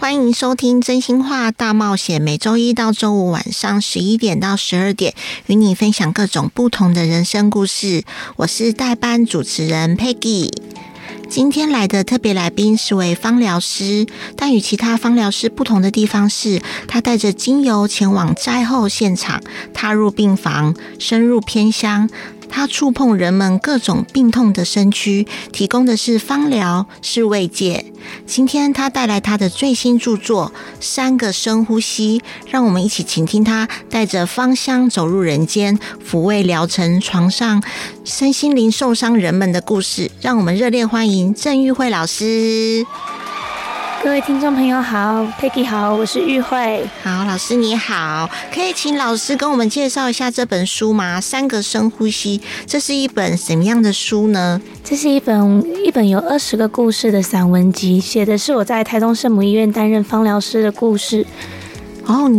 欢迎收听《真心话大冒险》，每周一到周五晚上十一点到十二点，与你分享各种不同的人生故事。我是代班主持人 Peggy。今天来的特别来宾是位芳疗师，但与其他芳疗师不同的地方是，他带着精油前往灾后现场，踏入病房，深入偏乡。他触碰人们各种病痛的身躯，提供的是芳疗，是慰藉。今天他带来他的最新著作《三个深呼吸》，让我们一起倾听他带着芳香走入人间，抚慰疗程床上身心灵受伤人们的故事。让我们热烈欢迎郑玉慧老师。各位听众朋友好，Peggy 好，我是玉慧。好，老师你好，可以请老师跟我们介绍一下这本书吗？三个深呼吸，这是一本什么样的书呢？这是一本一本有二十个故事的散文集，写的是我在台东圣母医院担任芳疗师的故事。哦，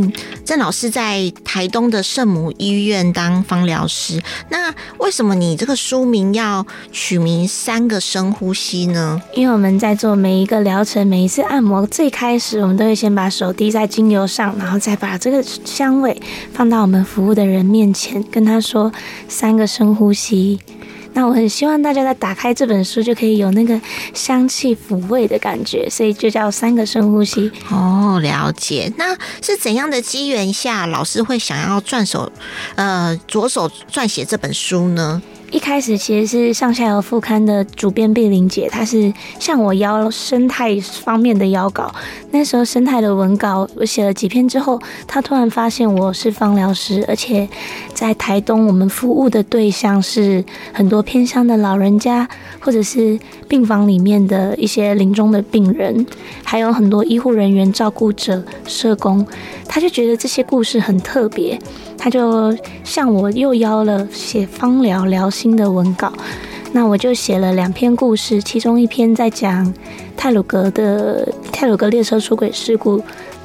郑老师在台东的圣母医院当芳疗师，那为什么你这个书名要取名“三个深呼吸”呢？因为我们在做每一个疗程、每一次按摩，最开始我们都会先把手滴在精油上，然后再把这个香味放到我们服务的人面前，跟他说“三个深呼吸”。那我很希望大家在打开这本书就可以有那个香气抚慰的感觉，所以就叫三个深呼吸。哦，了解。那是怎样的机缘下，老师会想要转手，呃，着手撰写这本书呢？一开始其实是上下游副刊的主编碧玲姐，她是向我邀生态方面的邀稿。那时候生态的文稿我写了几篇之后，她突然发现我是芳疗师，而且在台东我们服务的对象是很多偏乡的老人家，或者是病房里面的一些临终的病人，还有很多医护人员、照顾者、社工。她就觉得这些故事很特别。他就向我又邀了写芳疗疗心的文稿，那我就写了两篇故事，其中一篇在讲泰鲁格的泰鲁格列车出轨事故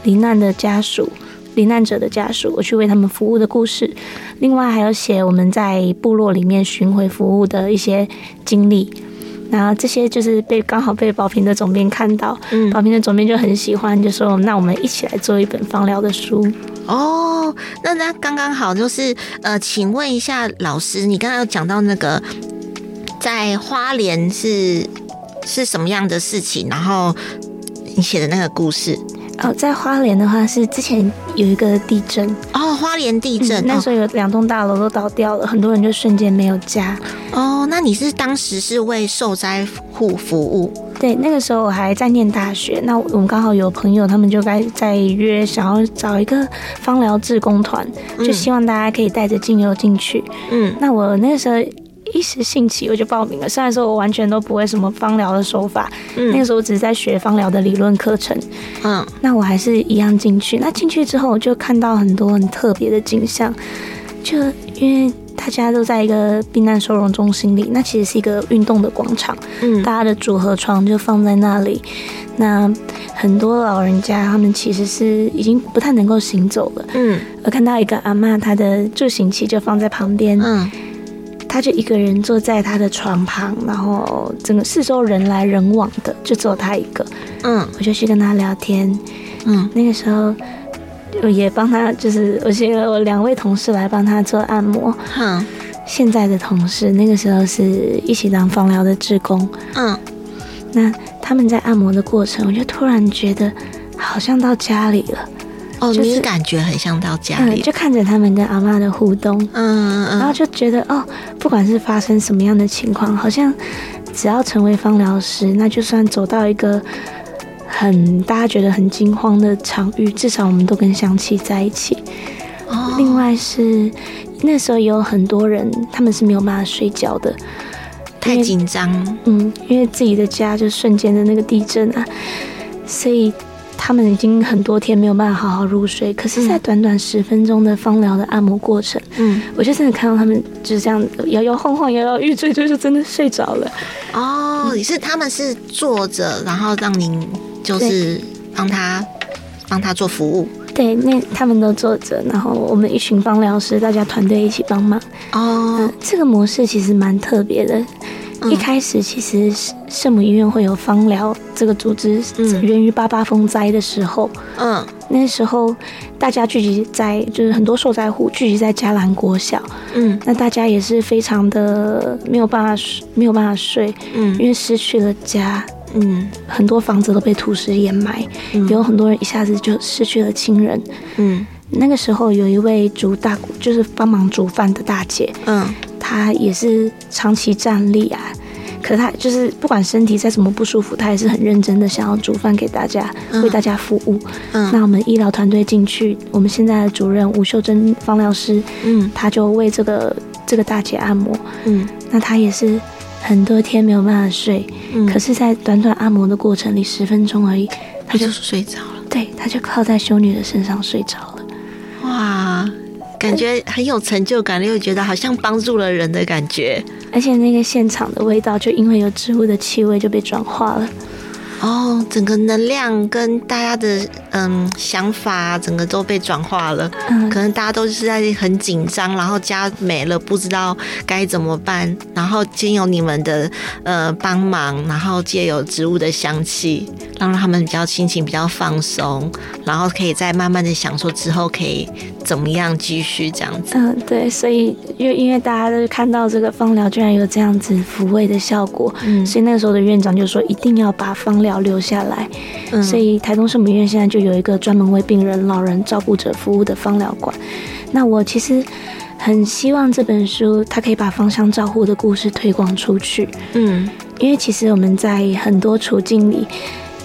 罹难的家属、罹难者的家属，我去为他们服务的故事。另外还有写我们在部落里面巡回服务的一些经历。然后这些就是被刚好被宝平的总编看到，嗯，宝瓶的总编就很喜欢，就说那我们一起来做一本芳疗的书。哦，那那刚刚好，就是呃，请问一下老师，你刚刚有讲到那个在花莲是是什么样的事情？然后你写的那个故事。哦，在花莲的话是之前有一个地震哦，花莲地震，嗯，那时候有两栋大楼都倒掉了，很多人就瞬间没有家。哦，那你是当时是为受灾户服务？对，那个时候我还在念大学，那我们刚好有朋友，他们就该在约，想要找一个芳疗志工团，就希望大家可以带着精油进去。嗯，那我那个时候。一时兴起，我就报名了。虽然说我完全都不会什么芳疗的手法，嗯，那个时候我只是在学芳疗的理论课程，嗯，那我还是一样进去。那进去之后，我就看到很多很特别的景象，就因为大家都在一个避难收容中心里，那其实是一个运动的广场，嗯，大家的组合床就放在那里。那很多老人家他们其实是已经不太能够行走了，嗯，我看到一个阿妈，她的助行器就放在旁边，嗯。他就一个人坐在他的床旁，然后整个四周人来人往的，就只有他一个。嗯，我就去跟他聊天。嗯，那个时候我也帮他，就是我请了我两位同事来帮他做按摩。嗯，现在的同事那个时候是一起当放疗的志工。嗯，那他们在按摩的过程，我就突然觉得好像到家里了。哦，就是、你感觉很像到家里，嗯、就看着他们跟阿妈的互动，嗯嗯，然后就觉得哦，不管是发生什么样的情况，好像只要成为芳疗师，那就算走到一个很大家觉得很惊慌的场域，至少我们都跟香气在一起。哦，另外是那时候也有很多人，他们是没有办法睡觉的，太紧张，嗯，因为自己的家就瞬间的那个地震啊，所以。他们已经很多天没有办法好好入睡，可是，在短短十分钟的芳疗的按摩过程，嗯，我就真的看到他们就是这样摇摇晃晃、摇摇欲坠，就是真的睡着了。哦，你是他们是坐着，然后让您就是帮他帮他做服务。对，那他们都坐着，然后我们一群芳疗师，大家团队一起帮忙。哦、呃，这个模式其实蛮特别的。嗯、一开始其实圣母医院会有芳疗这个组织，源于八八风灾的时候。嗯，那时候大家聚集在，就是很多受灾户聚集在嘉兰国小。嗯，那大家也是非常的没有办法睡，没有办法睡。嗯，因为失去了家。嗯，很多房子都被土石掩埋，嗯，有很多人一下子就失去了亲人。嗯，那个时候有一位煮大，就是帮忙煮饭的大姐。嗯，她也是长期站立啊，可是她就是不管身体再怎么不舒服，他也是很认真的想要煮饭给大家，嗯，为大家服务。嗯，那我们医疗团队进去，我们现在的主任吴秀珍方疗师，嗯，他就为这个这个大姐按摩。嗯，那他也是。很多天没有办法睡，嗯，可是，在短短按摩的过程里，十分钟而已，他就睡着了。对，他就靠在修女的身上睡着了。哇，感觉很有成就感，又觉得好像帮助了人的感觉。而且那个现场的味道，就因为有植物的气味，就被转化了。哦，整个能量跟大家的嗯想法，整个都被转化了。嗯，可能大家都是在很紧张，然后家没了，不知道该怎么办。然后经由你们的呃帮忙，然后借由植物的香气，让他们比较心情比较放松，然后可以再慢慢的想说之后可以怎么样继续这样子。嗯，对，所以因为因为大家都看到这个芳疗居然有这样子抚慰的效果，嗯，所以那个时候的院长就说一定要把芳疗留下来。嗯，所以台东圣母医院现在就有一个专门为病人、老人照顾者服务的芳疗馆。那我其实很希望这本书它可以把芳香照护的故事推广出去。嗯，因为其实我们在很多处境里。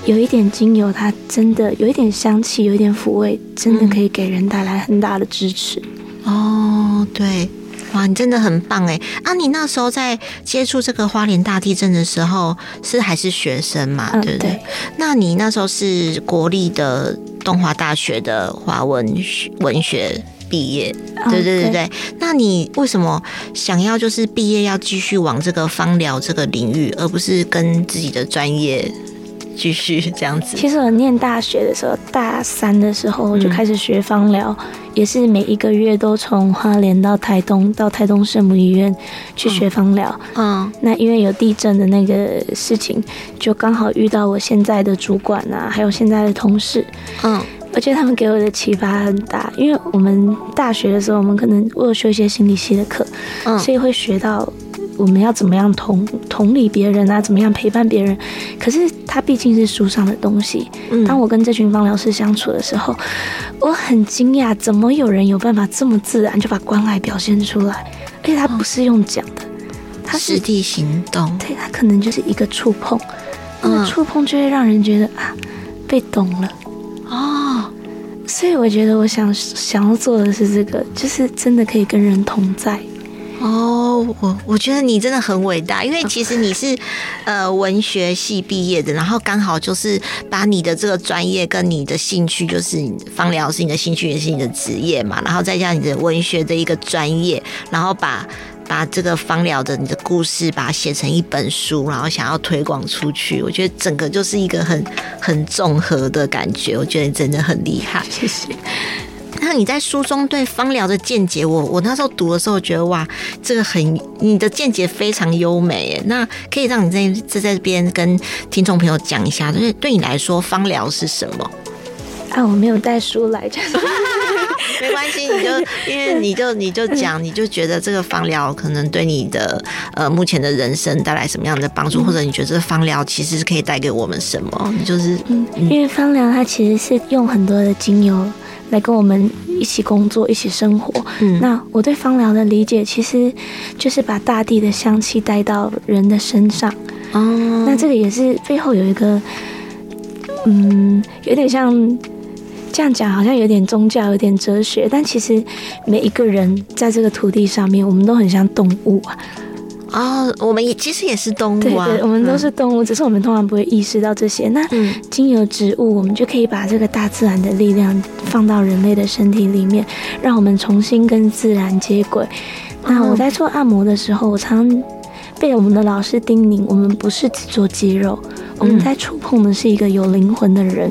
有一点精油，它真的有一点香气，有一点抚慰，真的可以给人带来很大的支持。哦，对，哇，你真的很棒哎！啊，你那时候在接触这个花莲大地震的时候，是还是学生嘛？嗯、对不对？那你那时候是国立的东华大学的华文文学毕业，对对对对。那你为什么想要就是毕业要继续往这个芳疗这个领域，而不是跟自己的专业？继续 这样子。其实我念大学的时候，大三的时候我就开始学芳疗，嗯，也是每一个月都从花莲到台东，到台东圣母医院去学芳疗。嗯，那因为有地震的那个事情，就刚好遇到我现在的主管啊，还有现在的同事。嗯，我觉得他们给我的启发很大，因为我们大学的时候，我们可能我有修一些心理系的课，嗯，所以会学到。我们要怎么样同同理别人啊？怎么样陪伴别人？可是它毕竟是书上的东西。当我跟这群芳疗师相处的时候，我很惊讶，怎么有人有办法这么自然就把关爱表现出来？而且他不是用讲的，他是实地行动。对，他可能就是一个触碰，那个触碰就会让人觉得啊，被懂了哦。所以我觉得，我想想要做的是这个，就是真的可以跟人同在。哦，我我觉得你真的很伟大，因为其实你是 呃文学系毕业的，然后刚好就是把你的这个专业跟你的兴趣，就是芳疗是你的兴趣，也是你的职业嘛，然后再加上你的文学的一个专业，然后把把这个芳疗的你的故事，把它写成一本书，然后想要推广出去，我觉得整个就是一个很很综合的感觉，我觉得你真的很厉害，谢谢。那你在书中对芳疗的见解，我我那时候读的时候觉得哇，这个很你的见解非常优美诶。那可以让你在在在这边跟听众朋友讲一下，就是对你来说芳疗是什么？啊，我没有带书来，没关系，你就 因为你就你就讲，你就觉得这个芳疗可能对你的呃目前的人生带来什么样的帮助，或者你觉得这个芳疗其实是可以带给我们什么？你就是嗯，因为芳疗它其实是用很多的精油。来跟我们一起工作，一起生活。嗯，那我对芳疗的理解，其实就是把大地的香气带到人的身上。哦，那这个也是背后有一个，嗯，有点像这样讲，好像有点宗教，有点哲学。但其实每一个人在这个土地上面，我们都很像动物啊。哦，我们也其实也是动物啊，对对，我们都是动物，嗯、只是我们通常不会意识到这些。那经由植物，我们就可以把这个大自然的力量放到人类的身体里面，让我们重新跟自然接轨。那我在做按摩的时候，我常被我们的老师叮咛：我们不是只做肌肉，我们在触碰的是一个有灵魂的人。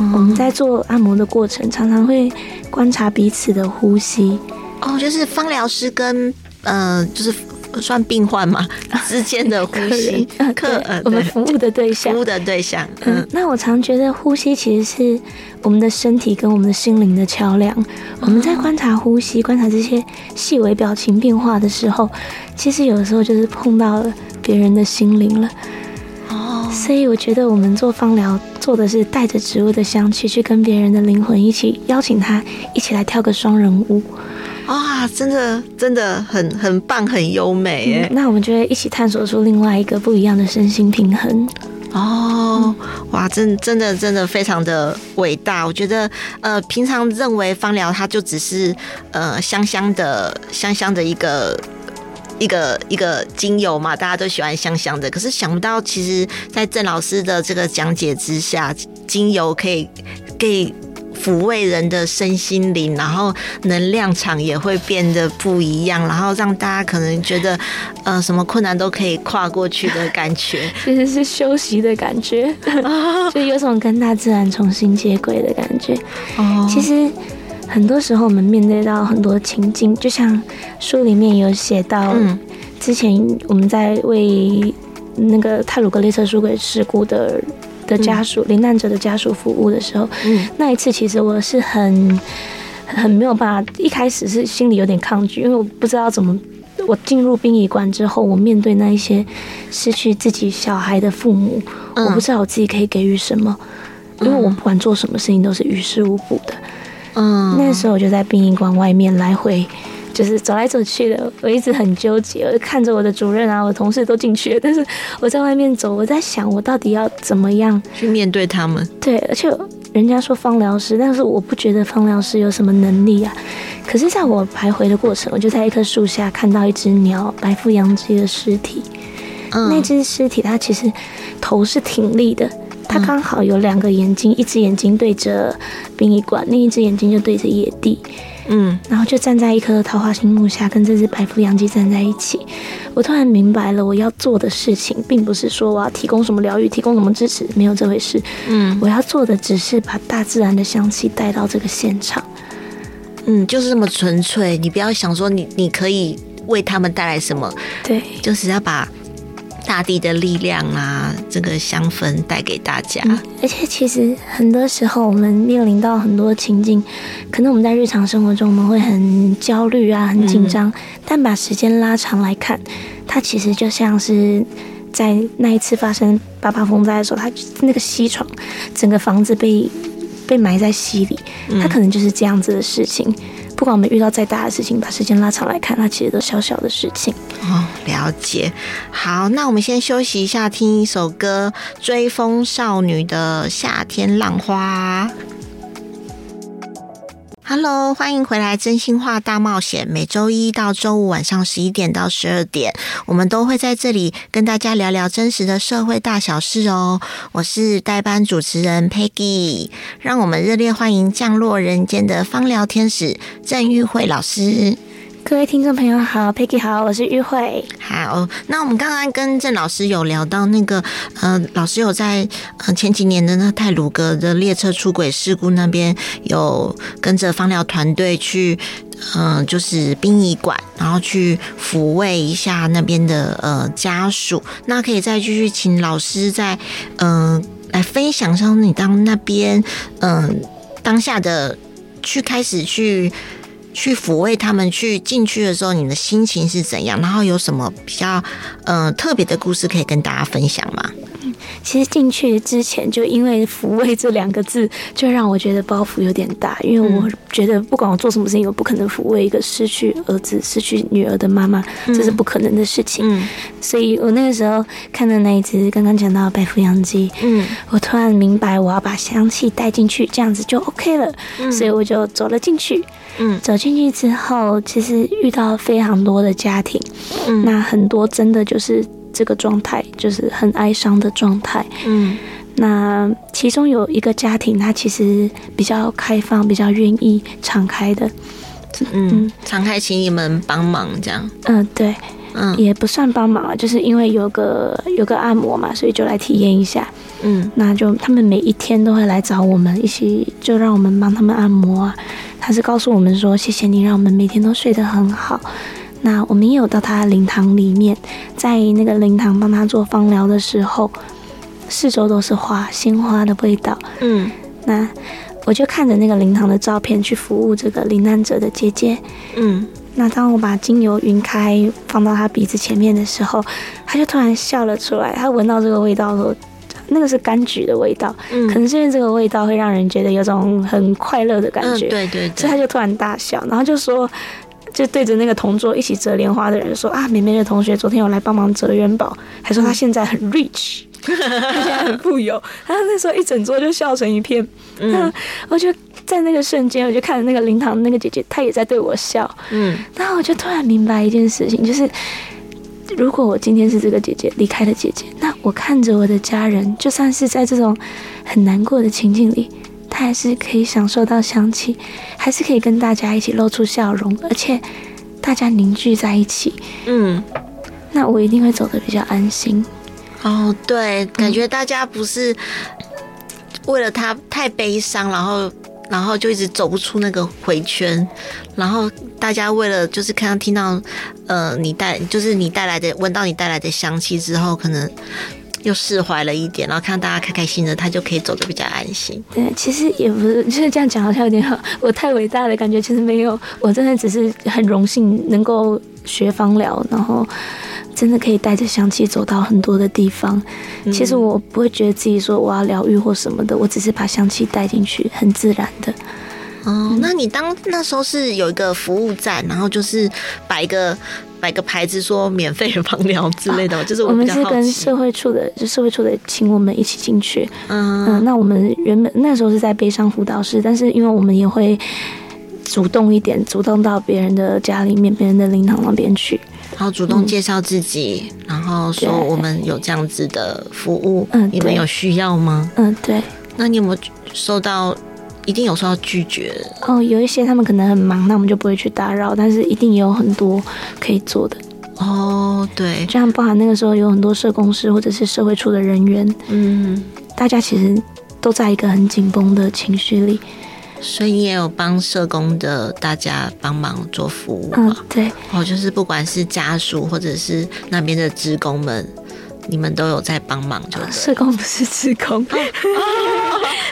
嗯、我们在做按摩的过程，常常会观察彼此的呼吸。哦，就是芳疗师跟呃，就是。算病患嘛？之间的呼吸，客人，我们服务的对象，服务的对象。嗯，那我常觉得呼吸其实是我们的身体跟我们的心灵的桥梁。我们在观察呼吸，观察这些细微表情变化的时候，其实有的时候就是碰到了别人的心灵了。哦，所以我觉得我们做芳疗做的是带着植物的香气去跟别人的灵魂一起邀请他一起来跳个双人舞。哇，真的真的很很棒，很优美哎、嗯。那我们就会一起探索出另外一个不一样的身心平衡。哦，哇，真真的真的非常的伟大。我觉得，呃，平常认为芳疗它就只是呃香香的香香的一个一个一个精油嘛，大家都喜欢香香的。可是想不到，其实，在郑老师的这个讲解之下，精油可以可以。抚慰人的身心灵，然后能量场也会变得不一样，然后让大家可能觉得，呃，什么困难都可以跨过去的感觉，其实是休息的感觉，就有种跟大自然重新接轨的感觉。哦，其实很多时候我们面对到很多情境，就像书里面有写到，之前我们在为那个泰鲁格列车出轨事故的。的家属，罹难者的家属服务的时候，嗯，那一次其实我是很很没有办法，一开始是心里有点抗拒，因为我不知道怎么，我进入殡仪馆之后，我面对那一些失去自己小孩的父母，嗯，我不知道我自己可以给予什么，因为我不管做什么事情都是于事无补的，嗯，那时候我就在殡仪馆外面来回。就是走来走去的，我一直很纠结。我就看着我的主任啊，我同事都进去了，但是我在外面走，我在想，我到底要怎么样去面对他们？对，而且人家说芳疗师，但是我不觉得芳疗师有什么能力啊。可是，在我徘徊的过程，我就在一棵树下看到一只鸟白腹羊鸡的尸体。嗯，那只尸体它其实头是挺立的，它刚好有两个眼睛，一只眼睛对着殡仪馆，另一只眼睛就对着野地。嗯，然后就站在一棵桃花心木下，跟这只白腹秧鸡站在一起。我突然明白了，我要做的事情，并不是说我要提供什么疗愈，提供什么支持，没有这回事。嗯，我要做的只是把大自然的香气带到这个现场。嗯，就是这么纯粹。你不要想说你你可以为他们带来什么，对，就是要把。大地的力量啊，这个香氛带给大家。嗯，而且其实很多时候我们面临到很多情境，可能我们在日常生活中我们会很焦虑啊，很紧张。嗯。但把时间拉长来看，它其实就像是在那一次发生八八风灾的时候，它那个西床，整个房子被被埋在溪里，它可能就是这样子的事情。不管我们遇到再大的事情，把时间拉长来看，它其实都小小的事情。哦，了解。好，那我们先休息一下，听一首歌，《追风少女的夏天浪花》。Hello，欢迎回来！真心话大冒险，每周一到周五晚上十一点到十二点，我们都会在这里跟大家聊聊真实的社会大小事哦。我是代班主持人 Peggy，让我们热烈欢迎降落人间的芳疗天使郑玉慧老师。各位听众朋友好，Peggy 好，我是玉慧。好，那我们刚刚跟郑老师有聊到那个，呃，老师有在呃前几年的那泰鲁阁的列车出轨事故那边有跟着芳疗团队去，嗯、呃，就是殡仪馆，然后去抚慰一下那边的呃家属。那可以再继续请老师再嗯、呃、来分享一下你当那边嗯、呃、当下的去开始去。去抚慰他们，去进去的时候，你的心情是怎样？然后有什么比较呃特别的故事可以跟大家分享吗？其实进去之前，就因为“抚慰”这两个字，就让我觉得包袱有点大。因为我觉得，不管我做什么事情，我不可能抚慰一个失去儿子、失去女儿的妈妈，这是不可能的事情。嗯，所以我那个时候看到那一只刚刚讲到的白腹秧鸡，嗯，我突然明白我要把香气带进去，这样子就 OK 了。所以我就走了进去。嗯，走进去之后，其实遇到非常多的家庭，嗯，那很多真的就是这个状态，就是很哀伤的状态，嗯，那其中有一个家庭，他其实比较开放，比较愿意敞开的，嗯，敞开请你们帮忙这样，嗯，对。嗯，也不算帮忙啊，就是因为有个有个按摩嘛，所以就来体验一下。嗯，那就他们每一天都会来找我们一起，就让我们帮他们按摩啊。他是告诉我们说，谢谢你让我们每天都睡得很好。那我们也有到他的灵堂里面，在那个灵堂帮他做芳疗的时候，四周都是花，鲜花的味道。嗯，那我就看着那个灵堂的照片去服务这个罹难者的姐姐。嗯。那当我把精油匀开放到他鼻子前面的时候，他就突然笑了出来。他闻到这个味道的时候，那个是柑橘的味道，嗯，可能是因为这个味道会让人觉得有种很快乐的感觉，嗯，对对对，所以他就突然大笑，然后就说，就对着那个同桌一起折莲花的人说啊，美美的同学昨天有来帮忙折元宝，还说他现在很 rich，他现在很富有，然后那时候一整桌就笑成一片，嗯，我就。在那个瞬间，我就看着那个灵堂那个姐姐，她也在对我笑。嗯，然后我就突然明白一件事情，就是如果我今天是这个姐姐离开的姐姐，那我看着我的家人，就算是在这种很难过的情境里，她还是可以享受到香气，还是可以跟大家一起露出笑容，而且大家凝聚在一起。嗯，那我一定会走得比较安心。哦，对，感觉大家不是为了他太悲伤，然后。然后就一直走不出那个回圈，然后大家为了就是看到听到，呃，你带就是你带来的闻到你带来的香气之后，可能又释怀了一点，然后看到大家开开心的，他就可以走得比较安心。对，其实也不是就是这样讲，好像有点好，我太伟大的感觉，其实没有，我真的只是很荣幸能够学芳疗，然后。真的可以带着香气走到很多的地方。其实我不会觉得自己说我要疗愈或什么的，我只是把香气带进去，很自然的。哦，那你当那时候是有一个服务站，然后就是摆一个摆个牌子说免费的芳疗之类的，啊、就是我，我们是跟社会处的，就社会处的请我们一起进去。嗯嗯，那我们原本那时候是在悲伤辅导室，但是因为我们也会主动一点，主动到别人的家里面、别人的灵堂那边去。然后主动介绍自己，嗯，然后说我们有这样子的服务，嗯，你们有需要吗？嗯，对。那你有没有收到？一定有时候要拒绝哦。有一些他们可能很忙，那我们就不会去打扰。但是一定也有很多可以做的哦。对，就像包含那个时候有很多社工师或者是社会处的人员，嗯，大家其实都在一个很紧绷的情绪里。所以你也有帮社工的大家帮忙做服务吗？嗯，对。哦，就是不管是家属或者是那边的职工们，你们都有在帮忙，就社工不是职工。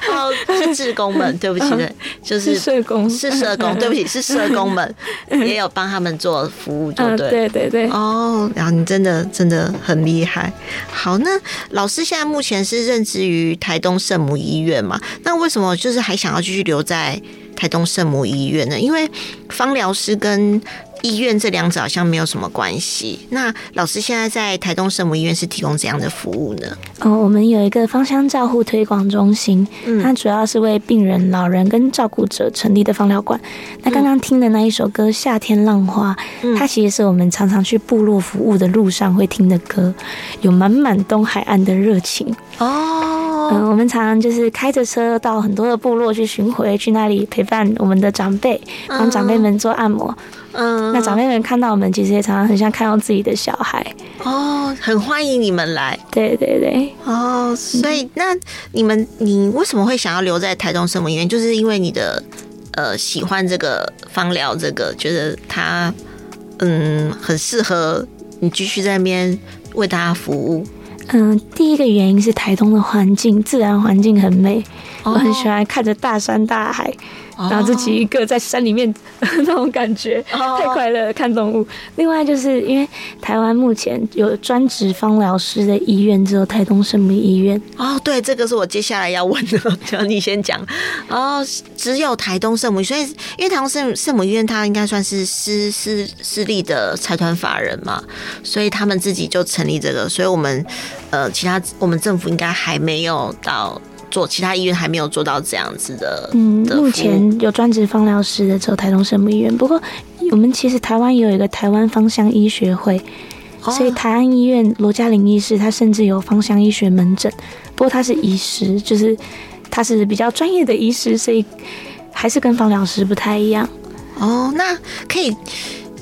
哦，是志工们，对不起，对，就是，是社工，是社工，对不起，是社工们也有帮他们做服务，就对，对对对。哦，然后你真的真的很厉害。好，那老师现在目前是任职于台东圣母医院嘛？那为什么就是还想要继续留在台东圣母医院呢？因为芳疗师跟医院这两者好像没有什么关系。那老师现在在台东圣母医院是提供怎样的服务呢？哦，我们有一个芳香照护推广中心，它主要是为病人、老人跟照顾者成立的芳疗馆。那刚刚听的那一首歌《夏天浪花》，它其实是我们常常去部落服务的路上会听的歌，有满满东海岸的热情哦。嗯，我们常常就是开着车到很多的部落去巡回，去那里陪伴我们的长辈，帮长辈们做按摩。嗯，那长辈们看到我们，其实也常常很像看到自己的小孩哦，很欢迎你们来。对对对，哦，所以那你们，你为什么会想要留在台东圣母医院？就是因为你的呃喜欢这个芳疗，这个觉得它嗯很适合你继续在那边为大家服务。嗯，第一个原因是台东的环境，自然环境很美，哦，我很喜欢看着大山大海。然后自己一个在山里面 那种感觉太快乐了，看动物。另外就是因为台湾目前有专职芳疗师的医院，只有台东圣母医院。哦，对，这个是我接下来要问的，叫你先讲。哦，只有台东圣母，所以因为台东圣圣母医院它应该算是私私私立的财团法人嘛，所以他们自己就成立这个。所以我们呃，其他我们政府应该还没有到。做，其他医院还没有做到这样子的。嗯，目前有专职放疗师的只有台东圣母医院，不过我们其实台湾也有一个台湾芳香医学会，哦、所以台安医院罗嘉玲医师他甚至有芳香医学门诊，不过他是医师，就是他是比较专业的医师，所以还是跟芳疗师不太一样。哦，那可以。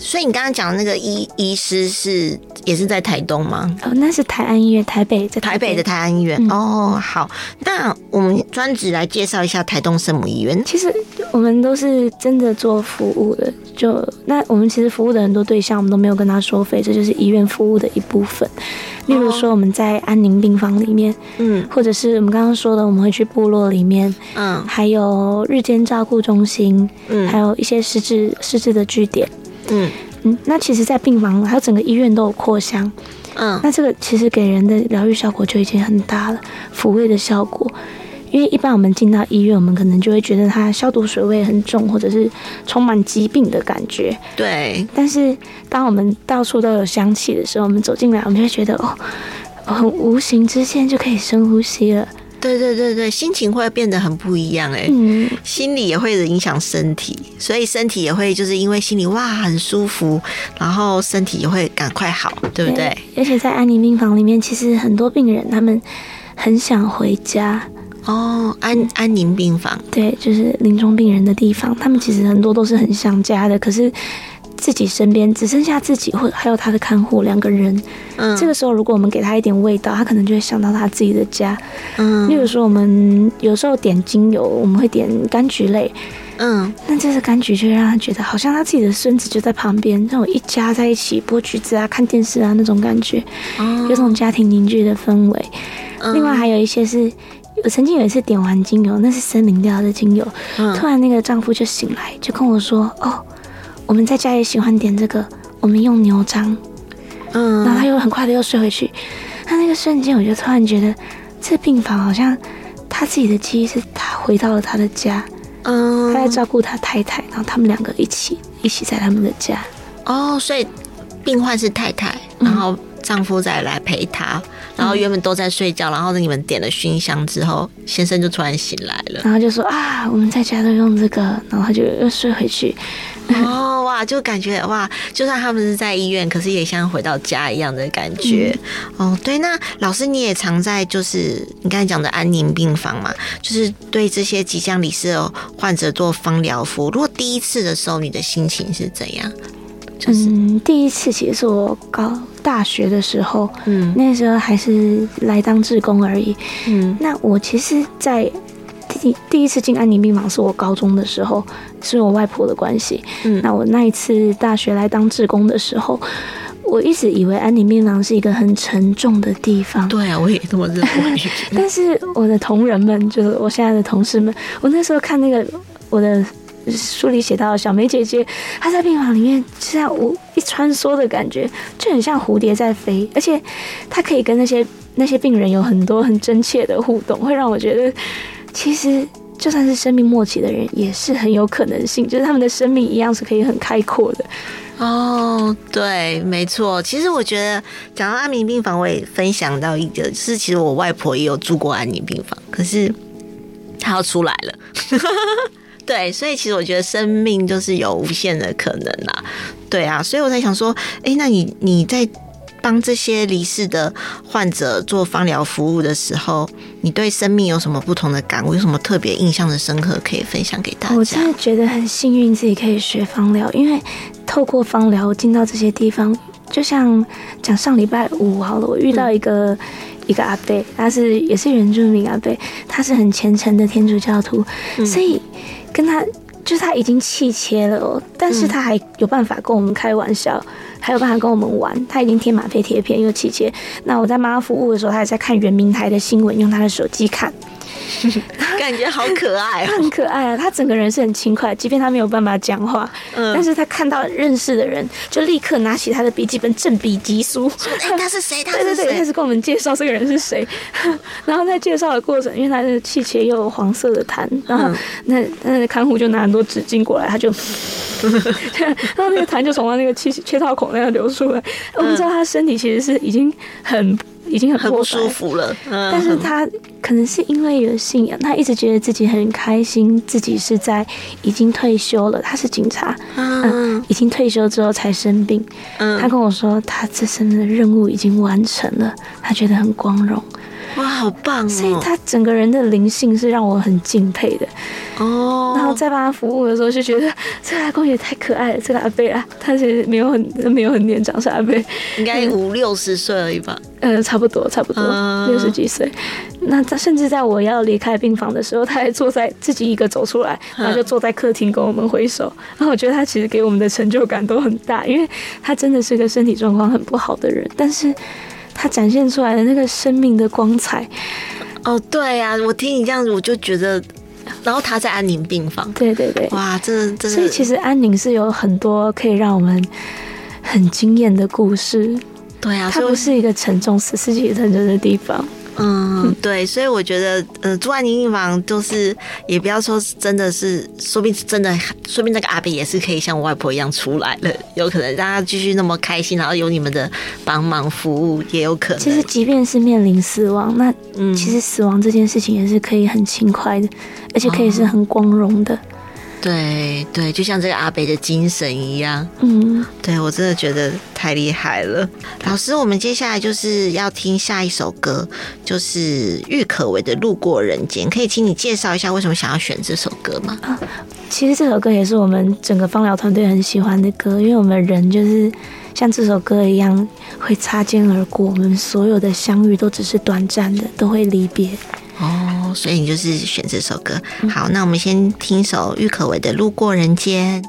所以你刚刚讲的那个医医师是也是在台东吗？哦，那是台安医院，台北在台北，台北的台安医院。嗯、哦，好，那我们专职来介绍一下台东圣母医院。其实我们都是真的做服务的，就那我们其实服务的很多对象，我们都没有跟他收费，这就是医院服务的一部分。例如说我们在安宁病房里面，嗯，或者是我们刚刚说的，我们会去部落里面，嗯，还有日间照顾中心，嗯，还有一些失智失智的据点。嗯嗯，那其实，在病房还有整个医院都有扩香，嗯，那这个其实给人的疗愈效果就已经很大了，抚慰的效果。因为一般我们进到医院，我们可能就会觉得它消毒水味很重，或者是充满疾病的感觉。对。但是当我们到处都有香气的时候，我们走进来，我们就会觉得哦，很无形之间就可以深呼吸了。对对对对，心情会变得很不一样哎，嗯，心理也会影响身体，所以身体也会就是因为心里哇很舒服，然后身体也会赶快好，对不对？对，而且在安宁病房里面，其实很多病人他们很想回家哦，安安宁病房，对，就是临终病人的地方，他们其实很多都是很想家的，可是。自己身边只剩下自己，或还有他的看护两个人。嗯，这个时候如果我们给他一点味道，他可能就会想到他自己的家。嗯，例如说我们有时候点精油，我们会点柑橘类。嗯，那这是柑橘，就会让他觉得好像他自己的孙子就在旁边，那种一家在一起剥橘子啊、看电视啊那种感觉，有种家庭凝聚的氛围。另外还有一些是，我曾经有一次点完精油，那是森林调的精油，突然那个丈夫就醒来，就跟我说：“哦。”我们在家也喜欢点这个，我们用牛樟，嗯，然后他又很快的又睡回去。他那个瞬间，我就突然觉得，这病房好像他自己的记忆是他回到了他的家，嗯，他在照顾他太太，然后他们两个一起一起在他们的家。哦，所以病患是太太，然后丈夫再来陪他，然后原本都在睡觉，然后你们点了熏香之后，先生就突然醒来了，然后就说啊，我们在家都用这个，然后他就又睡回去。哦哇，就感觉哇，就算他们是在医院，可是也像回到家一样的感觉。嗯、哦，对，那老师你也常在就是你刚才讲的安宁病房嘛，就是对这些即将离世的患者做方疗服务。如果第一次的时候，你的心情是怎样？就是、嗯，第一次其实是我高大学的时候，嗯，那时候还是来当志工而已。嗯，那我其实，在。第第一次进安宁病房是我高中的时候，是我外婆的关系。嗯，那我那一次大学来当志工的时候，我一直以为安宁病房是一个很沉重的地方。对啊，我也这么认为。但是我的同仁们，就是我现在的同事们，我那时候看那个我的书里写到小梅姐姐，她在病房里面，就像我一穿梭的感觉，就很像蝴蝶在飞，而且她可以跟那些那些病人有很多很真切的互动，会让我觉得。其实，就算是生命末期的人，也是很有可能性，就是他们的生命一样是可以很开阔的。哦，对，没错。其实我觉得，讲到安宁病房，我也分享到一个，就是其实我外婆也有住过安宁病房，可是她要出来了。对，所以其实我觉得生命就是有无限的可能啦。对啊，所以我在想说，哎，那你你在。帮这些离世的患者做芳疗服务的时候，你对生命有什么不同的感悟？有什么特别印象的深刻可以分享给大家？我真的觉得很幸运自己可以学芳疗，因为透过芳疗进到这些地方，就像讲上礼拜五好了，我遇到一个、嗯、一个阿伯，他是也是原住民阿伯，他是很虔诚的天主教徒，嗯、所以跟他。就是他已经气切了哦，但是他还有办法跟我们开玩笑，嗯、还有办法跟我们玩。他已经贴吗啡贴片又气切。那我在妈妈服务的时候，他还在看圆明台的新闻，用他的手机看。感觉好可爱，他很可爱啊！他整个人是很轻快，即便他没有办法讲话，嗯，但是他看到认识的人，就立刻拿起他的笔记本，正笔疾书。哎，他是谁？他是谁？对对对，开始跟我们介绍这个人是谁。然后在介绍的过程，因为他的气切又有黄色的痰，然后那那看护就拿很多纸巾过来，他就，然后那个痰就从他那个气切套孔那样流出来。我们知道他身体其实是已经很。已经很很不舒服了。嗯，但是他可能是因为有信仰，他一直觉得自己很开心，自己是在已经退休了。他是警察，嗯，嗯，已经退休之后才生病。嗯，他跟我说，他这生的任务已经完成了，他觉得很光荣。哇，好棒哦！所以他整个人的灵性是让我很敬佩的哦。然后在帮他服务的时候，就觉得这个阿公也太可爱了。这个阿伯啊，他其实没有很没有很年长，是阿伯，应该五六十岁而已吧？呃，差不多，差不多六十几岁。那他甚至在我要离开病房的时候，他还坐在自己一个走出来，然后就坐在客厅跟我们挥手。然后我觉得他其实给我们的成就感都很大，因为他真的是个身体状况很不好的人，但是。他展现出来的那个生命的光彩，哦，对呀、啊，我听你这样子，我就觉得，然后他在安宁病房，对对对，哇，这这，所以其实安宁是有很多可以让我们很惊艳的故事，对啊，它不是一个沉重、死尸体沉重的地方。嗯，对，所以我觉得，呃，住在宁病房就是，也不要说真的是，说不定真的，说不定那个阿伯也是可以像我外婆一样出来了，有可能让他继续那么开心，然后有你们的帮忙服务，也有可能。其实，即便是面临死亡，那其实死亡这件事情也是可以很轻快的，而且可以是很光荣的。哦对对，就像这个阿北的精神一样，嗯，对我真的觉得太厉害了。老师，我们接下来就是要听下一首歌，就是郁可唯的《路过人间》，可以请你介绍一下为什么想要选这首歌吗？啊，其实这首歌也是我们整个芳疗团队很喜欢的歌，因为我们人就是像这首歌一样会擦肩而过，我们所有的相遇都只是短暂的，都会离别。哦，所以你就是选这首歌。好，那我们先听首郁可唯的《路过人间》。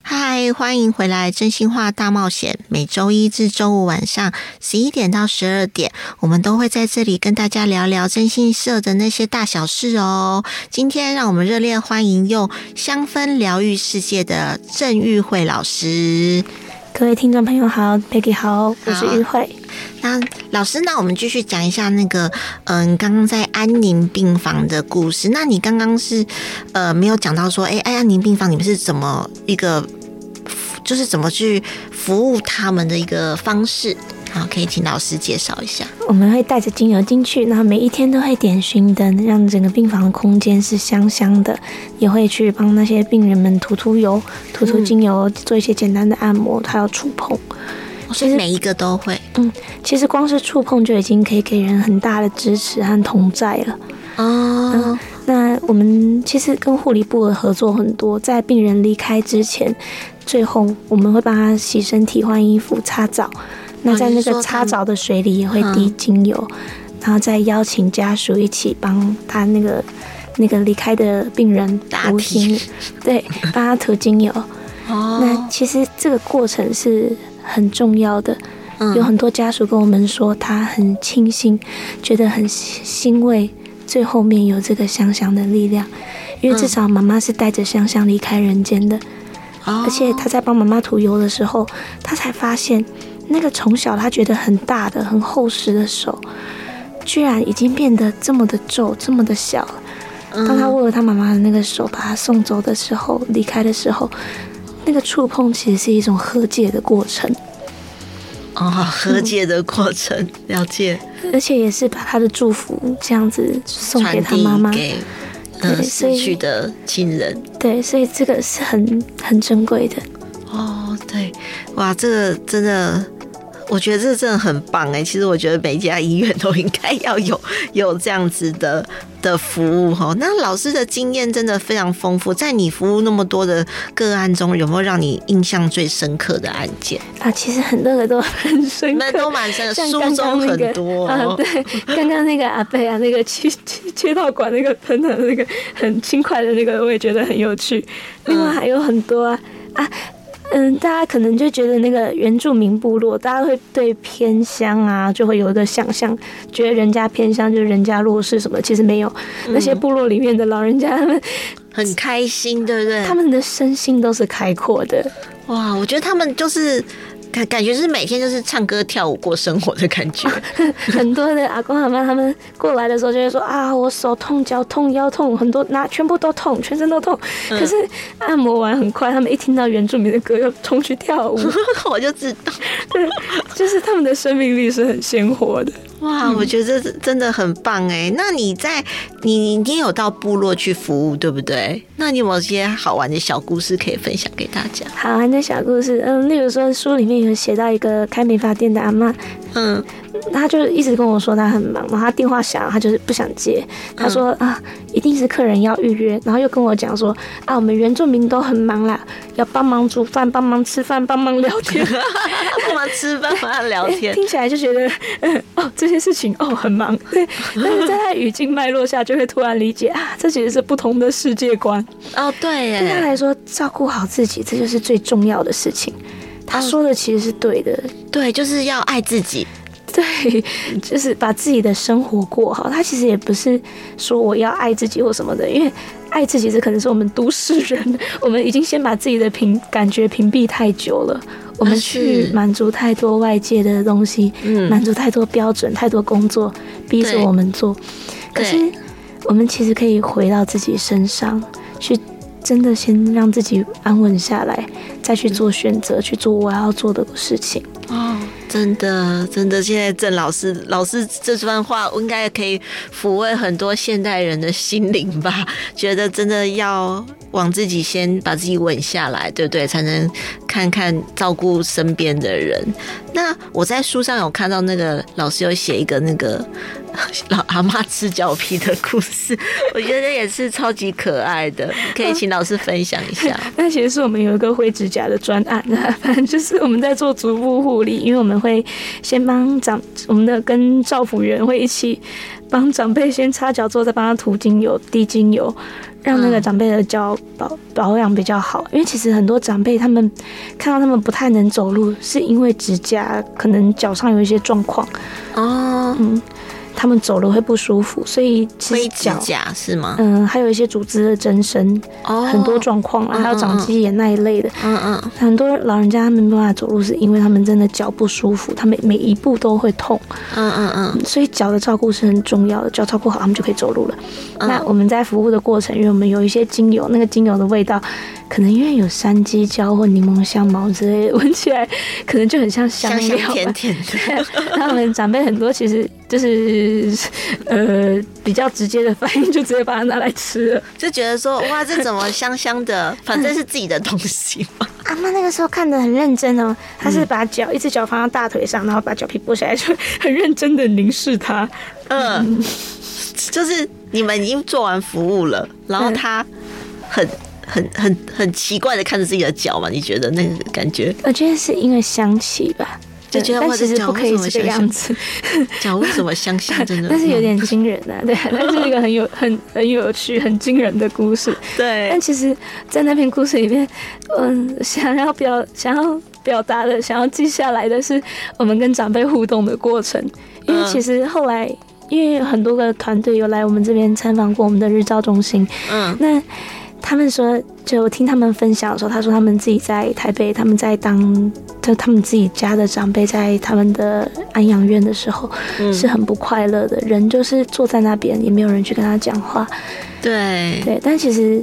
嗨，欢迎回来《真心话大冒险》，每周一至周五晚上十一点到十二点，我们都会在这里跟大家聊聊征信社的那些大小事哦。今天让我们热烈欢迎用香氛疗愈世界的郑玉慧老师。各位听众朋友好，Peggy 好，我是玉慧。那老师，那我们继续讲一下那个，嗯、刚刚在安宁病房的故事。那你刚刚是呃没有讲到说，哎，安宁病房你们是怎么一个，就是怎么去服务他们的一个方式？好，可以请老师介绍一下。我们会带着精油进去，然后每一天都会点熏灯，让整个病房的空间是香香的。也会去帮那些病人们涂涂油、涂涂精油，做一些简单的按摩，还有触碰。所以每一个都会。嗯，其实光是触碰就已经可以给人很大的支持和同在了。哦、嗯，那我们其实跟护理部的合作很多，在病人离开之前，最后我们会帮他洗身体、换衣服、擦澡。那在那个擦澡的水里也会滴精油，嗯、然后再邀请家属一起帮他那个那个离开的病人涂精，对，帮他涂精油。哦，那其实这个过程是很重要的。嗯、有很多家属跟我们说，他很庆幸，觉得很欣慰，最后面有这个香香的力量，因为至少妈妈是带着香香离开人间的。哦、而且他在帮妈妈涂油的时候，他才发现。那个从小他觉得很大的、很厚实的手，居然已经变得这么的皱、这么的小了。当他握了他妈妈的那个手，把他送走的时候，离开的时候，那个触碰其实是一种和解的过程。哦，和解的过程，嗯、了解。而且也是把他的祝福这样子送给他妈妈，给呃死去的亲人。对，所以这个是很很珍贵的。哦，对，哇，这个真的。我觉得这真的很棒哎！其实我觉得每一家医院都应该要有 有这样子的的服务哈。那老师的经验真的非常丰富，在你服务那么多的个案中，有没有让你印象最深刻的案件啊？其实很多个都很深刻，都蛮深刻。书中很多啊，对，刚刚那个阿贝啊，那个切切 到管那个喷的那个很轻快的那个，我也觉得很有趣。另外还有很多啊啊。嗯，大家可能就觉得那个原住民部落，大家会对偏乡啊，就会有一个想象，觉得人家偏乡就是人家弱势什么，其实没有。那些部落里面的老人家，他们很开心，对不对？他们的身心都是开阔的。哇，我觉得他们就是感感觉是每天就是唱歌跳舞过生活的感觉。很多的阿公阿妈他们过来的时候就会说啊，我手痛、脚痛、腰痛，很多那全部都痛，全身都痛。可是按摩完很快，他们一听到原住民的歌又冲去跳舞，我就知道，对，就是他们的生命力是很鲜活的。哇，我觉得这真的很棒哎！那你在你你有到部落去服务，对不对？那你有没有一些好玩的小故事可以分享给大家？好玩的小故事，嗯，例如说书里面有写到一个开美发店的阿妈，嗯。他就一直跟我说他很忙，然后他电话响，他就是不想接。他说啊，一定是客人要预约，然后又跟我讲说啊，我们原住民都很忙啦，要帮忙煮饭、帮忙吃饭、帮忙聊天，帮忙吃饭、帮忙聊天，听起来就觉得嗯 哦，这些事情哦很忙。对，但是在他语境脉络下，就会突然理解啊，这其实是不同的世界观。哦，对耶，对他来说，照顾好自己，这就是最重要的事情。他说的其实是对的，对，就是要爱自己。对，就是把自己的生活过好。他其实也不是说我要爱自己或什么的，因为爱自己这可能是我们都市人，我们已经先把自己的屏感觉屏蔽太久了，我们去满足太多外界的东西，嗯，满足太多标准，太多工作逼着我们做。可是我们其实可以回到自己身上去，真的先让自己安稳下来，再去做选择，去做我要做的事情。真的，真的，现在郑老师老师这番话，应该可以抚慰很多现代人的心灵吧？觉得真的要往自己先把自己稳下来，对不对？才能看看照顾身边的人。那我在书上有看到那个老师有写一个那个。老阿妈吃脚皮的故事，我觉得也是超级可爱的，可以请老师分享一下。那其实是我们有一个灰指甲的专案啊，反正就是我们在做足部护理，因为我们会先帮长我们的跟照服员会一起帮长辈先擦脚，之后再帮他涂精油、滴精油，让那个长辈的脚保保养比较好。因为其实很多长辈他们看到他们不太能走路，是因为指甲可能脚上有一些状况哦，嗯。他们走路会不舒服，所以其实脚甲是吗？嗯，还有一些组织的增生，哦，很多状况啊，还有长鸡眼那一类的。嗯嗯，很多老人家他们没办法走路，是因为他们真的脚不舒服，他们每一步都会痛。嗯嗯嗯，所以脚的照顾是很重要的，脚照顾好，他们就可以走路了。那我们在服务的过程，因为我们有一些精油，那个精油的味道。可能因为有山鸡椒或柠檬香茅之类的，闻起来可能就很像香料，香甜甜的。他们长辈很多其实就是呃比较直接的反应，就直接把它拿来吃了，就觉得说哇，这怎么香香的？反正是自己的东西嘛。阿妈那个时候看的很认真哦，她是把脚一只脚放到大腿上，然后把脚皮剥下来，就很认真的凝视他。嗯，就是你们已经做完服务了，然后他很。很很很奇怪的看着自己的脚嘛？你觉得那个感觉？我觉得是因为香气吧，就觉得我其实不可以这个样子。脚为什么香香？真的，但是有点惊人啊！对，那是一个很有很很有趣、很惊人的故事。对，但其实，在那篇故事里面，嗯，想要表想要表达的、想要记下来的是我们跟长辈互动的过程。因为其实后来，因为很多个团队有来我们这边参访过我们的日照中心，嗯，那。他们说，就我听他们分享的时候，他说他们自己在台北，他们在当就他们自己家的长辈在他们的安养院的时候，是很不快乐的。人就是坐在那边，也没有人去跟他讲话。对对，但其实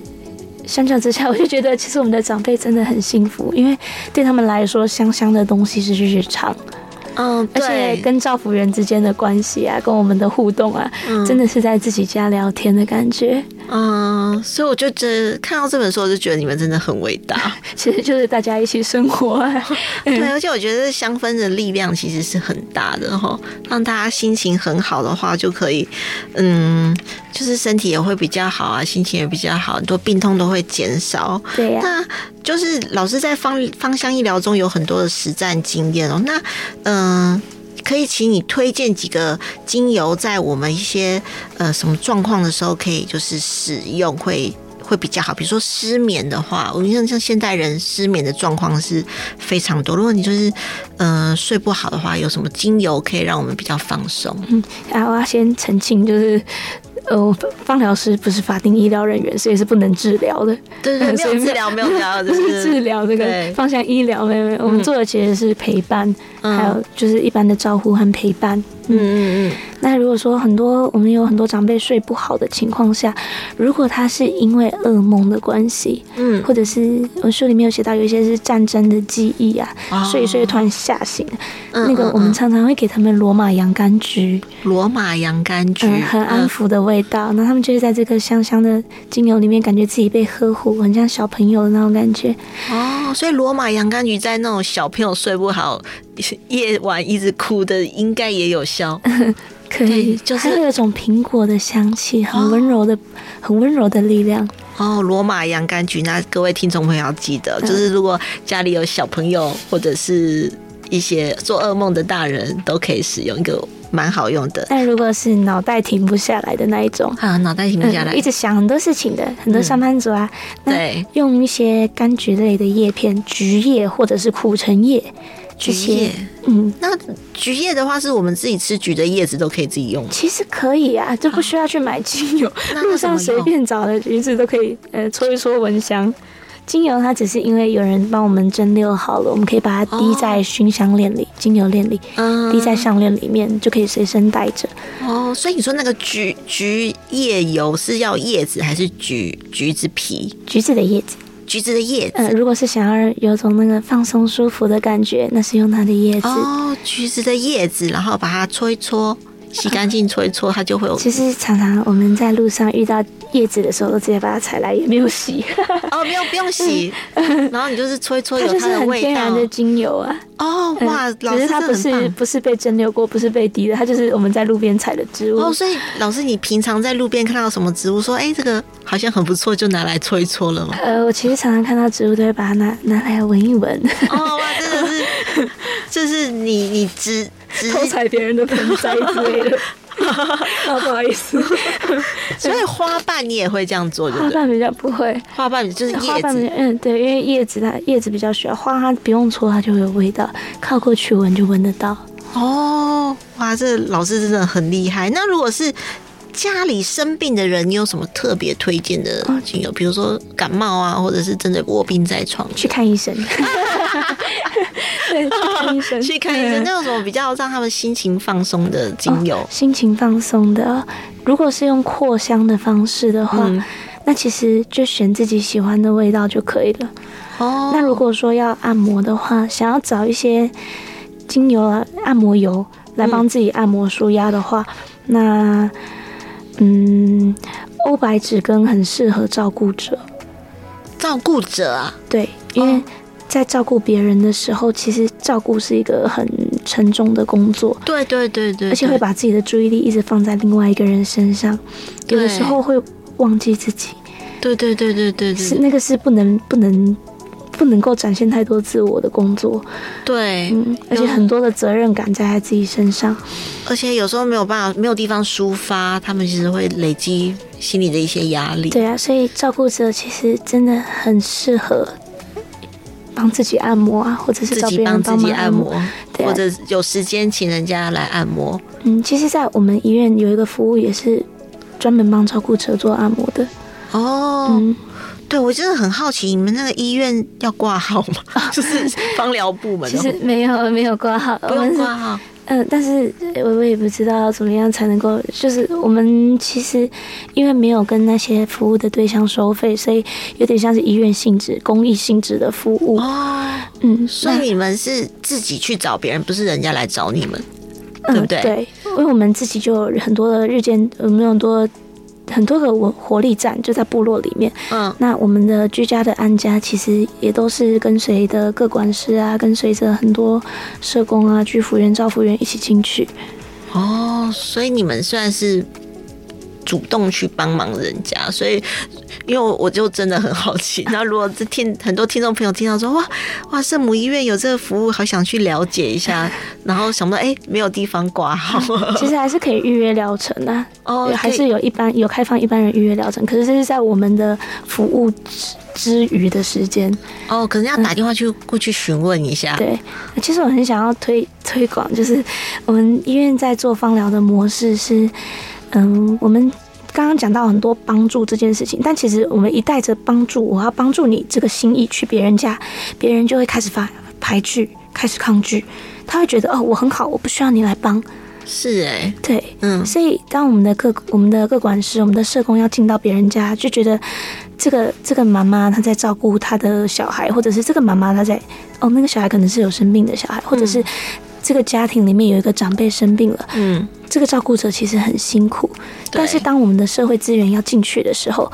相较之下，我就觉得其实我们的长辈真的很幸福，因为对他们来说，香香的东西是日常。嗯，而且跟照服员之间的关系啊，跟我们的互动啊，嗯，真的是在自己家聊天的感觉。嗯，所以我就觉得看到这本书，我就觉得你们真的很伟大。其实就是大家一起生活啊。对，而且我觉得香氛的力量其实是很大的哈，让大家心情很好的话，就可以，嗯，就是身体也会比较好啊，心情也比较好，很多病痛都会减少。对呀，那就是老师在芳芳香医疗中有很多的实战经验哦。那嗯。可以请你推荐几个精油，在我们一些呃什么状况的时候，可以就是使用会会比较好。比如说失眠的话，我像像现代人失眠的状况是非常多。如果你就是呃睡不好的话，有什么精油可以让我们比较放松？嗯，啊我要先澄清，就是呃，放疗师不是法定医疗人员，所以是不能治疗的。对对，没有治疗，没有治疗，不是治疗这个方向医疗，没有没有。我们做的其实是陪伴，还有就是一般的照顾和陪伴。嗯嗯嗯。那如果说很多我们有很多长辈睡不好的情况下，如果他是因为噩梦的关系，嗯，或者是我书里面有写到有一些是战争的记忆啊，睡一睡突然吓醒，那个我们常常会给他们罗马洋甘菊，罗马洋甘菊，很安抚的味道。那他们就是在这个香香的精油里面，感觉自己被呵护，很像小朋友的那种感觉。哦，所以罗马洋甘菊在那种小朋友睡不好、夜晚一直哭的，应该也有效。可以，就是还有一种苹果的香气，很温柔的、哦、很温柔的力量。哦，罗马洋甘菊，那各位听众朋友要记得，嗯、就是如果家里有小朋友或者是一些做噩梦的大人，都可以使用一个蛮好用的。但如果是脑袋停不下来的那一种，啊，脑袋停不下来、嗯，一直想很多事情的，很多上班族啊，嗯、对，用一些柑橘类的叶片，橘叶或者是苦橙叶。橘叶，嗯，那橘叶的话，是我们自己吃橘的叶子都可以自己用。其实可以啊，就不需要去买精油，路上随便找的橘子都可以，呃，搓一搓蚊香。精油它只是因为有人帮我们蒸馏好了，我们可以把它滴在熏香链里、哦、精油链里，嗯，滴在项链里面就可以随身带着。哦，所以你说那个橘橘叶油是要叶子还是橘橘子皮？橘子的叶子。橘子的叶子，呃，如果是想要有种那个放松舒服的感觉，那是用它的叶子。哦，橘子的叶子，然后把它搓一搓，洗干净，搓一搓，它就会有。其实常常我们在路上遇到叶子的时候，都直接把它采来，也没有洗。哦，没有，不用洗。然后你就是搓一搓，有它的味道。的精油啊。哦，哇，老师，它不是不是被蒸馏过，不是被滴的，它就是我们在路边采的植物。哦，所以老师，你平常在路边看到什么植物，说，哎，这个好像很不错，就拿来搓一搓了吗？呃，我其实常常看到植物，都会把它拿拿来闻一闻。哦，哇，真的是，这是你你植偷踩别人的盆栽之类的。哦，不好意思，所以花瓣你也会这样做，对对？花瓣比较不会，花瓣就是叶子，嗯，对，因为叶子它叶子比较需要，花它不用搓，它就会有味道，靠过去闻就闻得到。哦，哇，这老师真的很厉害。那如果是家里生病的人，你有什么特别推荐的精油？比如说感冒啊，或者是真的卧病在床，去看医生。对，去看医生，去看医生。那有什么比较让他们心情放松的精油？哦，心情放松的，如果是用扩香的方式的话，嗯，那其实就选自己喜欢的味道就可以了。哦，那如果说要按摩的话，想要找一些精油啊、按摩油来帮自己按摩舒压的话，嗯，那嗯，欧白芷根很适合照顾者。照顾者啊，对，因为。在照顾别人的时候，其实照顾是一个很沉重的工作。对对对对，而且会把自己的注意力一直放在另外一个人身上，有的时候会忘记自己。对对对对对，是那个是不能不能不能够展现太多自我的工作。对，嗯，而且很多的责任感在他自己身上，而且有时候没有办法，没有地方抒发，他们其实会累积心里的一些压力。对啊，所以照顾者其实真的很适合。帮自己按摩啊，或者是找别人帮自己按摩，或者有时间请人家来按摩。嗯，其实，在我们医院有一个服务，也是专门帮照顾者做按摩的。哦，嗯，对，我真的很好奇，你们那个医院要挂号吗？就是芳疗部门？其实没有，没有挂号，不用挂号。嗯，但是我我也不知道要怎么样才能够，就是我们其实因为没有跟那些服务的对象收费，所以有点像是医院性质、公益性质的服务哦。嗯，所以你们是自己去找别人，不是人家来找你们，对不对？嗯，对，因为我们自己就有很多的日间，我们有很多。很多个活活力站就在部落里面，嗯，那我们的居家的安家其实也都是跟随的各管事啊，跟随着很多社工啊、居服员、照服员一起进去。哦，所以你们算是。主动去帮忙人家，所以因为我就真的很好奇。那如果这听很多听众朋友听到说哇哇圣母医院有这个服务，好想去了解一下，然后想到哎、欸、没有地方挂号，其实还是可以预约疗程的哦，还是有一般有开放一般人预约疗程，可是这是在我们的服务之余的时间哦，可能要打电话去过去询问一下。对，其实我很想要推推广，就是我们医院在做芳疗的模式是。嗯，我们刚刚讲到很多帮助这件事情，但其实我们一带着帮助，我要帮助你这个心意去别人家，别人就会开始发排拒，开始抗拒，他会觉得哦，我很好，我不需要你来帮。是哎、欸，对，嗯，所以当我们的各我们的各管师、我们的社工要进到别人家，就觉得这个这个妈妈她在照顾她的小孩，或者是这个妈妈她在哦，那个小孩可能是有生病的小孩，或者是这个家庭里面有一个长辈生病了，嗯，这个照顾者其实很辛苦，但是当我们的社会资源要进去的时候，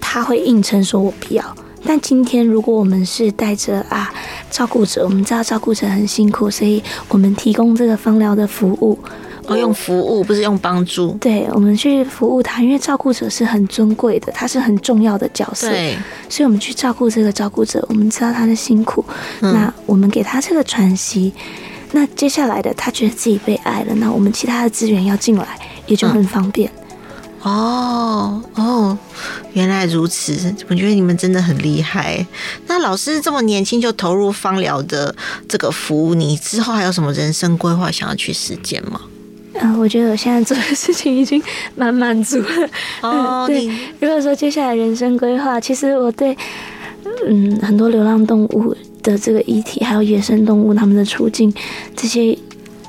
他会硬撑说我不要。但今天，如果我们是带着啊照顾者，我们知道照顾者很辛苦，所以我们提供这个芳疗的服务，哦，用服务不是用帮助，对，我们去服务他，因为照顾者是很尊贵的，他是很重要的角色，对，所以我们去照顾这个照顾者，我们知道他的辛苦，嗯，那我们给他这个喘息，那接下来的他觉得自己被爱了，那我们其他的资源要进来也就很方便。嗯哦哦，原来如此！我觉得你们真的很厉害。那老师这么年轻就投入芳疗的这个服务，你之后还有什么人生规划想要去实践吗？嗯、呃，我觉得我现在做的事情已经 蛮满足了。哦，对。如果说接下来人生规划，其实我对嗯很多流浪动物的这个议题，还有野生动物他们的处境，这些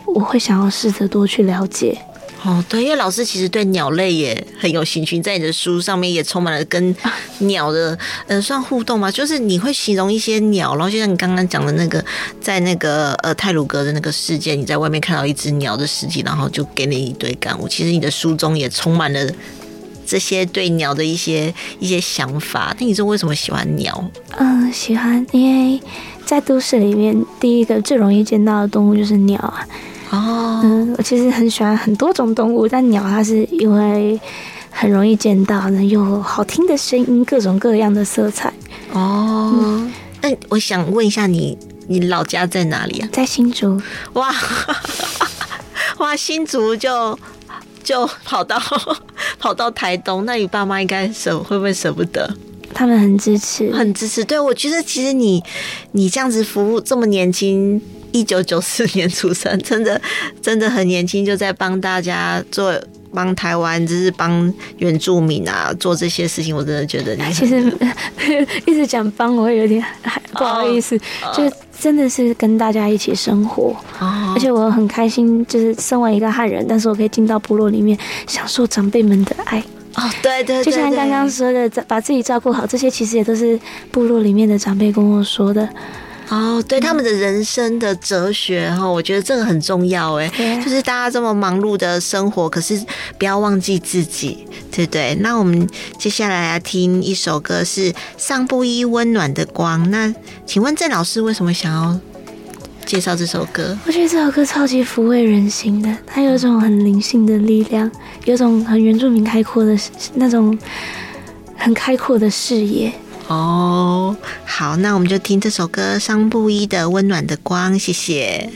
我会想要试着多去了解。哦，对，因为老师其实对鸟类也很有兴趣，在你的书上面也充满了跟鸟的，呃，算互动吗？就是你会形容一些鸟，然后就像你刚刚讲的那个，在那个呃泰鲁格的那个事件，你在外面看到一只鸟的尸体，然后就给你一堆感悟。其实你的书中也充满了这些对鸟的一些一些想法。那你说为什么喜欢鸟？嗯，喜欢，因为在都市里面，第一个最容易见到的动物就是鸟啊。哦，嗯，我其实很喜欢很多种动物，但鸟它是因为很容易见到，然后又好听的声音，各种各样的色彩。哦，那、嗯、我想问一下你，你老家在哪里啊？在新竹。哇，哇，新竹就就跑到跑到台东，那你爸妈应该舍会不会舍不得？他们很支持，很支持。对，我觉得其实你你这样子服务这么年轻。一九九四年出生，真的 真的很年轻，就在帮大家做，帮台湾，就是帮原住民啊做这些事情。我真的觉得你其实 一直讲帮，我会有点不好意思。Oh, uh, 就真的是跟大家一起生活，oh. 而且我很开心，就是身为一个汉人，但是我可以进到部落里面，享受长辈们的爱。哦、oh，对对，就像刚刚说的，把自己照顾好，这些其实也都是部落里面的长辈跟我说的。哦、oh，对他们的人生的哲学哈，我觉得这个很重要哎，就是大家这么忙碌的生活，可是不要忘记自己，对不对？那我们接下来来听一首歌，是上布伊温暖的光。那请问郑老师为什么想要介绍这首歌？我觉得这首歌超级抚慰人心的，它有一种很灵性的力量，有一种很原住民开阔的那种很开阔的视野。哦，好，那我们就听这首歌《桑布一的温暖的光》，谢谢。